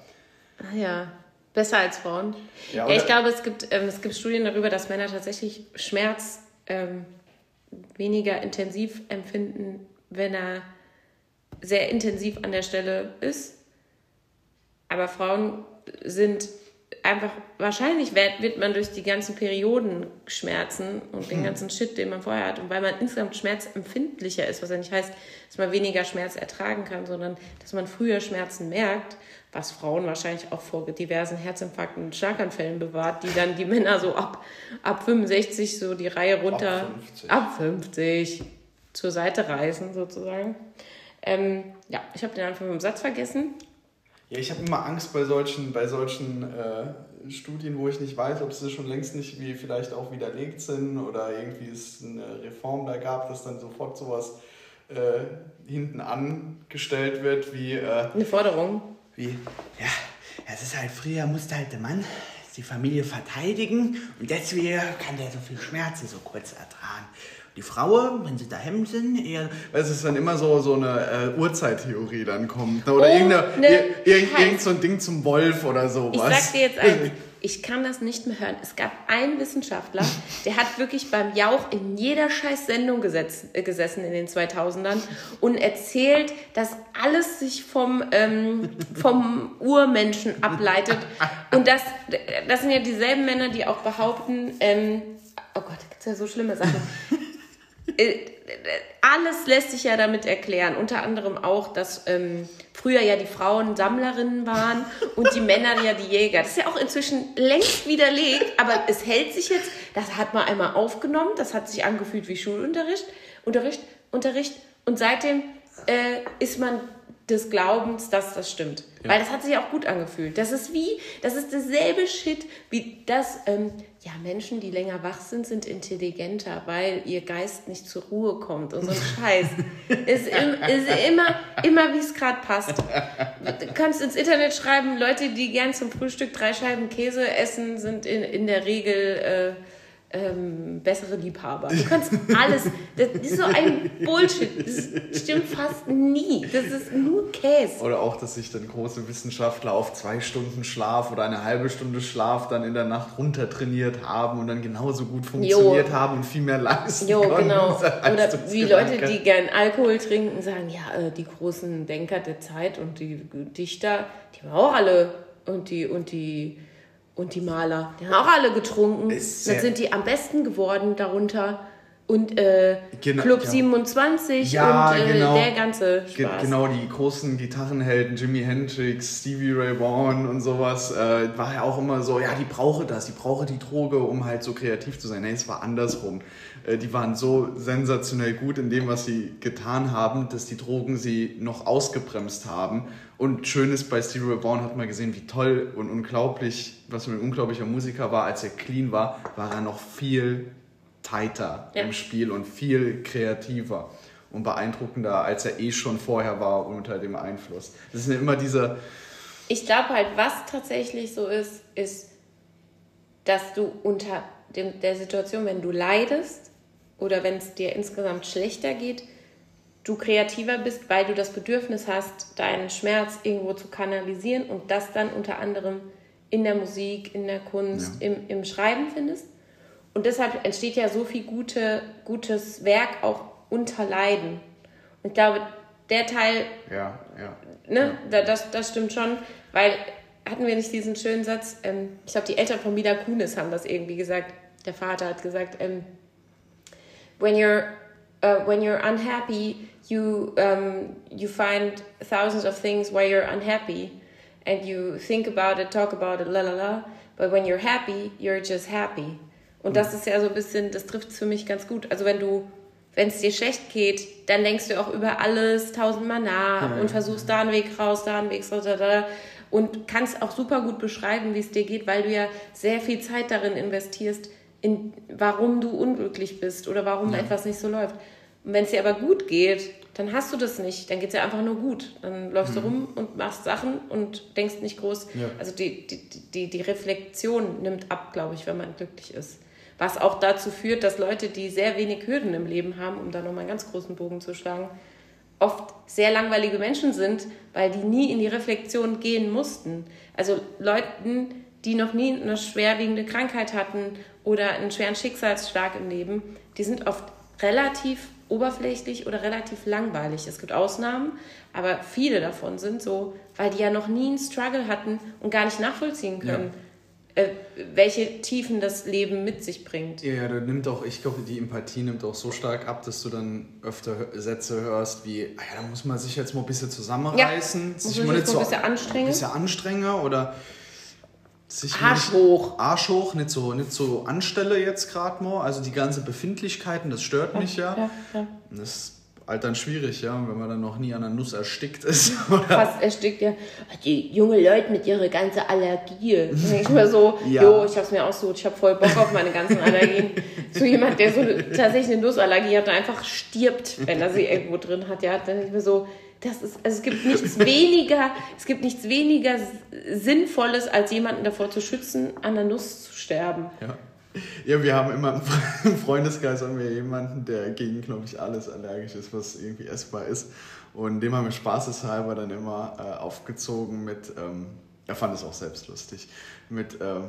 Ah ja, besser als Frauen. Ja, Ja, ich glaube, es gibt, ähm, es gibt Studien darüber, dass Männer tatsächlich Schmerz ähm, weniger intensiv empfinden, wenn er sehr intensiv an der Stelle ist. Aber Frauen sind einfach, wahrscheinlich wird, man durch die ganzen Periodenschmerzen und den ganzen Shit, den man vorher hat, und weil man insgesamt schmerzempfindlicher ist, was ja nicht heißt, dass man weniger Schmerz ertragen kann, sondern dass man früher Schmerzen merkt, was Frauen wahrscheinlich auch vor diversen Herzinfarkten und Schlaganfällen bewahrt, die dann die Männer so ab, ab 65 so die Reihe runter, 50. ab 50 zur Seite reißen sozusagen. Ähm, ja, ich habe den Anfang vom Satz vergessen. Ja, ich habe immer Angst bei solchen, bei solchen äh, Studien, wo ich nicht weiß, ob sie schon längst nicht wie vielleicht auch widerlegt sind oder irgendwie es eine Reform da gab, dass dann sofort sowas äh, hinten angestellt wird, wie, äh, Eine Forderung. Wie, ja, es ist halt früher musste halt der Mann die Familie verteidigen und deswegen kann der so viel Schmerzen so kurz ertragen. Die Frau, wenn sie daheim sind, eher weil es ist dann immer so, so eine äh, Uhrzeittheorie dann kommt. ne? Oder Oh, irgendeine, ne ir- irgend, Scheiß. irgend so ein Ding zum Wolf oder sowas. Ich sag dir jetzt eins, ich kann das nicht mehr hören. Es gab einen Wissenschaftler, der hat wirklich beim Jauch in jeder scheiß Sendung gesetz, äh, gesessen in den 2000ern und erzählt, dass alles sich vom, ähm, vom Urmenschen ableitet. Und das, das sind ja dieselben Männer, die auch behaupten, ähm, oh Gott, da gibt's ja so schlimme Sachen. Äh, alles lässt sich ja damit erklären. Unter anderem auch, dass ähm, früher ja die Frauen Sammlerinnen waren und die Männer ja die Jäger. Das ist ja auch inzwischen längst widerlegt, aber es hält sich jetzt. Das hat man einmal aufgenommen, das hat sich angefühlt wie Schulunterricht, Unterricht, Unterricht und seitdem äh, ist man des Glaubens, dass das stimmt. Weil das hat sich auch gut angefühlt. Das ist wie, das ist dasselbe Shit wie das, ähm, ja, Menschen, die länger wach sind, sind intelligenter, weil ihr Geist nicht zur Ruhe kommt und so ein Scheiß. ist, im, ist immer, immer wie es gerade passt. Du kannst ins Internet schreiben, Leute, die gern zum Frühstück drei Scheiben Käse essen, sind in, in der Regel äh, ähm, bessere Liebhaber. Du kannst alles. Das ist so ein Bullshit. Das stimmt fast nie. Das ist nur Käse. Oder auch, dass sich dann große Wissenschaftler auf zwei Stunden Schlaf oder eine halbe Stunde Schlaf dann in der Nacht runtertrainiert haben und dann genauso gut funktioniert haben und viel mehr leisten Jo, konnten. genau. Oder wie Leute, Leistungsgedanke. die gern Alkohol trinken, sagen, ja, äh, die großen Denker der Zeit und die Dichter, die haben auch alle und die und die und die Maler, die haben auch alle getrunken. Ist Dann sind die am besten geworden darunter. Und äh, Genau, Club ja. 27 Ja, und äh, genau. der ganze Spaß. Genau, die großen Gitarrenhelden, Jimi Hendrix, Stevie Ray Vaughan und sowas, äh, war ja auch immer so, ja, die brauche das, die brauche die Droge, um halt so kreativ zu sein. Nee, es war andersrum. Äh, die waren so sensationell gut in dem, was sie getan haben, dass die Drogen sie noch ausgebremst haben. Und schön ist, bei Stevie Ray Vaughan hat man gesehen, wie toll und unglaublich, was für ein unglaublicher Musiker war. Als er clean war, war er noch viel tighter Ja. im Spiel und viel kreativer und beeindruckender, als er eh schon vorher war unter dem Einfluss. Das ist ja immer dieser, Ich glaube halt, was tatsächlich so ist, ist, dass du unter dem, der Situation, wenn du leidest, oder wenn es dir insgesamt schlechter geht, du kreativer bist, weil du das Bedürfnis hast, deinen Schmerz irgendwo zu kanalisieren und das dann unter anderem in der Musik, in der Kunst, Ja. im, im Schreiben findest. Und deshalb entsteht ja so viel gute, gutes Werk auch unter Leiden. Und ich glaube, der Teil Ja, ja. ne, da, das, das stimmt schon, weil hatten wir nicht diesen schönen Satz, ähm, ich glaube, die Eltern von Mila Kunis haben das irgendwie gesagt, der Vater hat gesagt, ähm, when you're uh, when you're unhappy, you um, you find thousands of things why you're unhappy, and you think about it, talk about it, la la la. But when you're happy, you're just happy. Und das ist ja so ein bisschen, das trifft es für mich ganz gut. Also wenn du, wenn es dir schlecht geht, dann denkst du auch über alles tausendmal nach und versuchst da einen Weg raus, da einen Weg raus, da, da, und kannst auch super gut beschreiben, wie es dir geht, weil du ja sehr viel Zeit darin investierst, in warum du unglücklich bist oder warum etwas nicht so läuft. Und wenn es dir aber gut geht, dann hast du das nicht. Dann geht es dir einfach nur gut. Dann läufst du rum und machst Sachen und denkst nicht groß. Ja. Also die, die, die, die Reflexion nimmt ab, glaube ich, wenn man glücklich ist. Was auch dazu führt, dass Leute, die sehr wenig Hürden im Leben haben, um da nochmal einen ganz großen Bogen zu schlagen, oft sehr langweilige Menschen sind, weil die nie in die Reflexion gehen mussten. Also Leuten, die noch nie eine schwerwiegende Krankheit hatten oder einen schweren Schicksalsschlag im Leben, die sind oft relativ oberflächlich oder relativ langweilig. Es gibt Ausnahmen, aber viele davon sind so, weil die ja noch nie einen Struggle hatten und gar nicht nachvollziehen können, äh, welche Tiefen das Leben mit sich bringt. Ja, ja, da nimmt auch, ich glaube, die Empathie nimmt auch so stark ab, dass du dann öfter Sätze hörst wie, ah ja, da muss man sich jetzt mal ein bisschen zusammenreißen, muss sich mal nicht mal ein so bisschen anstrengen. ein bisschen anstrengen oder sich Arsch hoch. Arsch hoch, nicht so, nicht so anstelle jetzt gerade mal. Also die ganze Befindlichkeiten, das stört mich ja. Ja, ja. Das ist dann schwierig, ja, wenn man dann noch nie an einer Nuss erstickt ist. Oder fast erstickt ja. Die junge Leute mit ihrer ganzen Allergie. Ich mir so, Ja. jo, ich hab's mir ausgesucht, ich hab voll Bock auf meine ganzen Allergien. so jemand, der so tatsächlich eine Nussallergie hat einfach stirbt, wenn er sie irgendwo drin hat, ja, dann ich mir so, das ist, also es gibt nichts weniger, es gibt nichts weniger Sinnvolles, als jemanden davor zu schützen, an der Nuss zu sterben. Ja. Ja, wir haben immer im Freundeskreis haben wir jemanden, der gegen, glaube ich, alles allergisch ist, was irgendwie essbar ist. Und dem haben wir spaßeshalber dann immer äh, aufgezogen mit, ähm, er fand es auch selbst lustig, mit, ähm,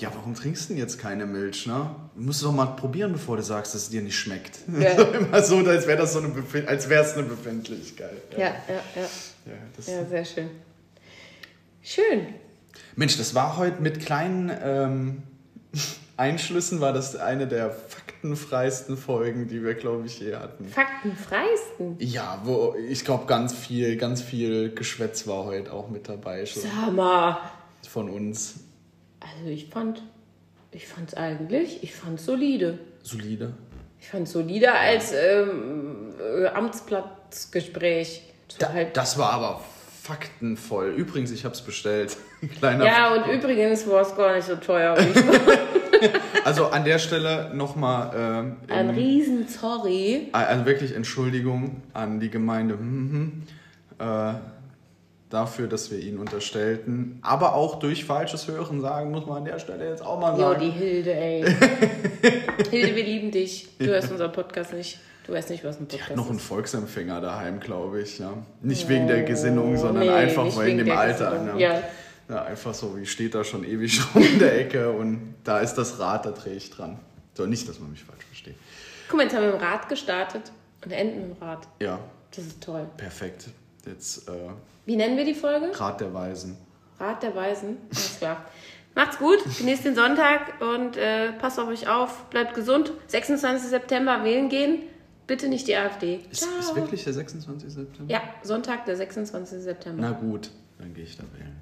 ja, warum trinkst du denn jetzt keine Milch, ne? Du musst doch mal probieren, bevor du sagst, dass es dir nicht schmeckt. Ja. So immer so, als wäre das so eine, Befind als wäre es eine Befindlichkeit. Ja, ja, ja. ja, das Ja, sehr schön. Schön. Mensch, das war heute mit kleinen ähm, Einschlüssen, war das eine der faktenfreisten Folgen, die wir, glaube ich, je hatten. Faktenfreisten. Ja, wo ich glaube, ganz viel, ganz viel Geschwätz war heute auch mit dabei schon Sag mal. von uns. Also ich fand, ich fand's eigentlich, ich fand's solide. Solide. Ich fand's solider als ähm, äh, Amtsplatzgespräch. Das war Da, halt, das war aber faktenvoll. Übrigens, ich habe es bestellt. Kleiner ja, und übrigens war es gar nicht so teuer. Also an der Stelle nochmal ähm, Ein riesen Sorry. Also wirklich Entschuldigung an die Gemeinde hm, hm, äh, dafür, dass wir ihnen unterstellten, aber auch durch falsches Hören sagen, muss man an der Stelle jetzt auch mal Jo, sagen. die Hilde, ey. Hilde, wir lieben dich. Du hörst unseren Podcast nicht. Du weißt nicht, was ein Podcast hat noch einen ist. Volksempfänger daheim, glaube ich. Ja. Nicht wegen der Gesinnung, sondern Oh, Nee, einfach wegen wegen dem Alter. Ne? Ja. Ja, einfach so, wie steht da schon ewig rum in der Ecke und da ist das Rad, da drehe ich dran. So, nicht, dass man mich falsch versteht. Guck mal, jetzt haben wir dem Rad gestartet und enden dem Rad. Ja, Das ist toll. perfekt. Jetzt äh, Wie nennen wir die Folge? Rat der Weisen. Rat der Weisen. Alles klar. Macht's gut, genießt den Sonntag und äh, passt auf euch auf, bleibt gesund. 26. September wählen gehen. Bitte nicht die AfD. Ist, ist wirklich der 26. September? Ja, Sonntag, der 26. September. Na gut, dann gehe ich da wählen.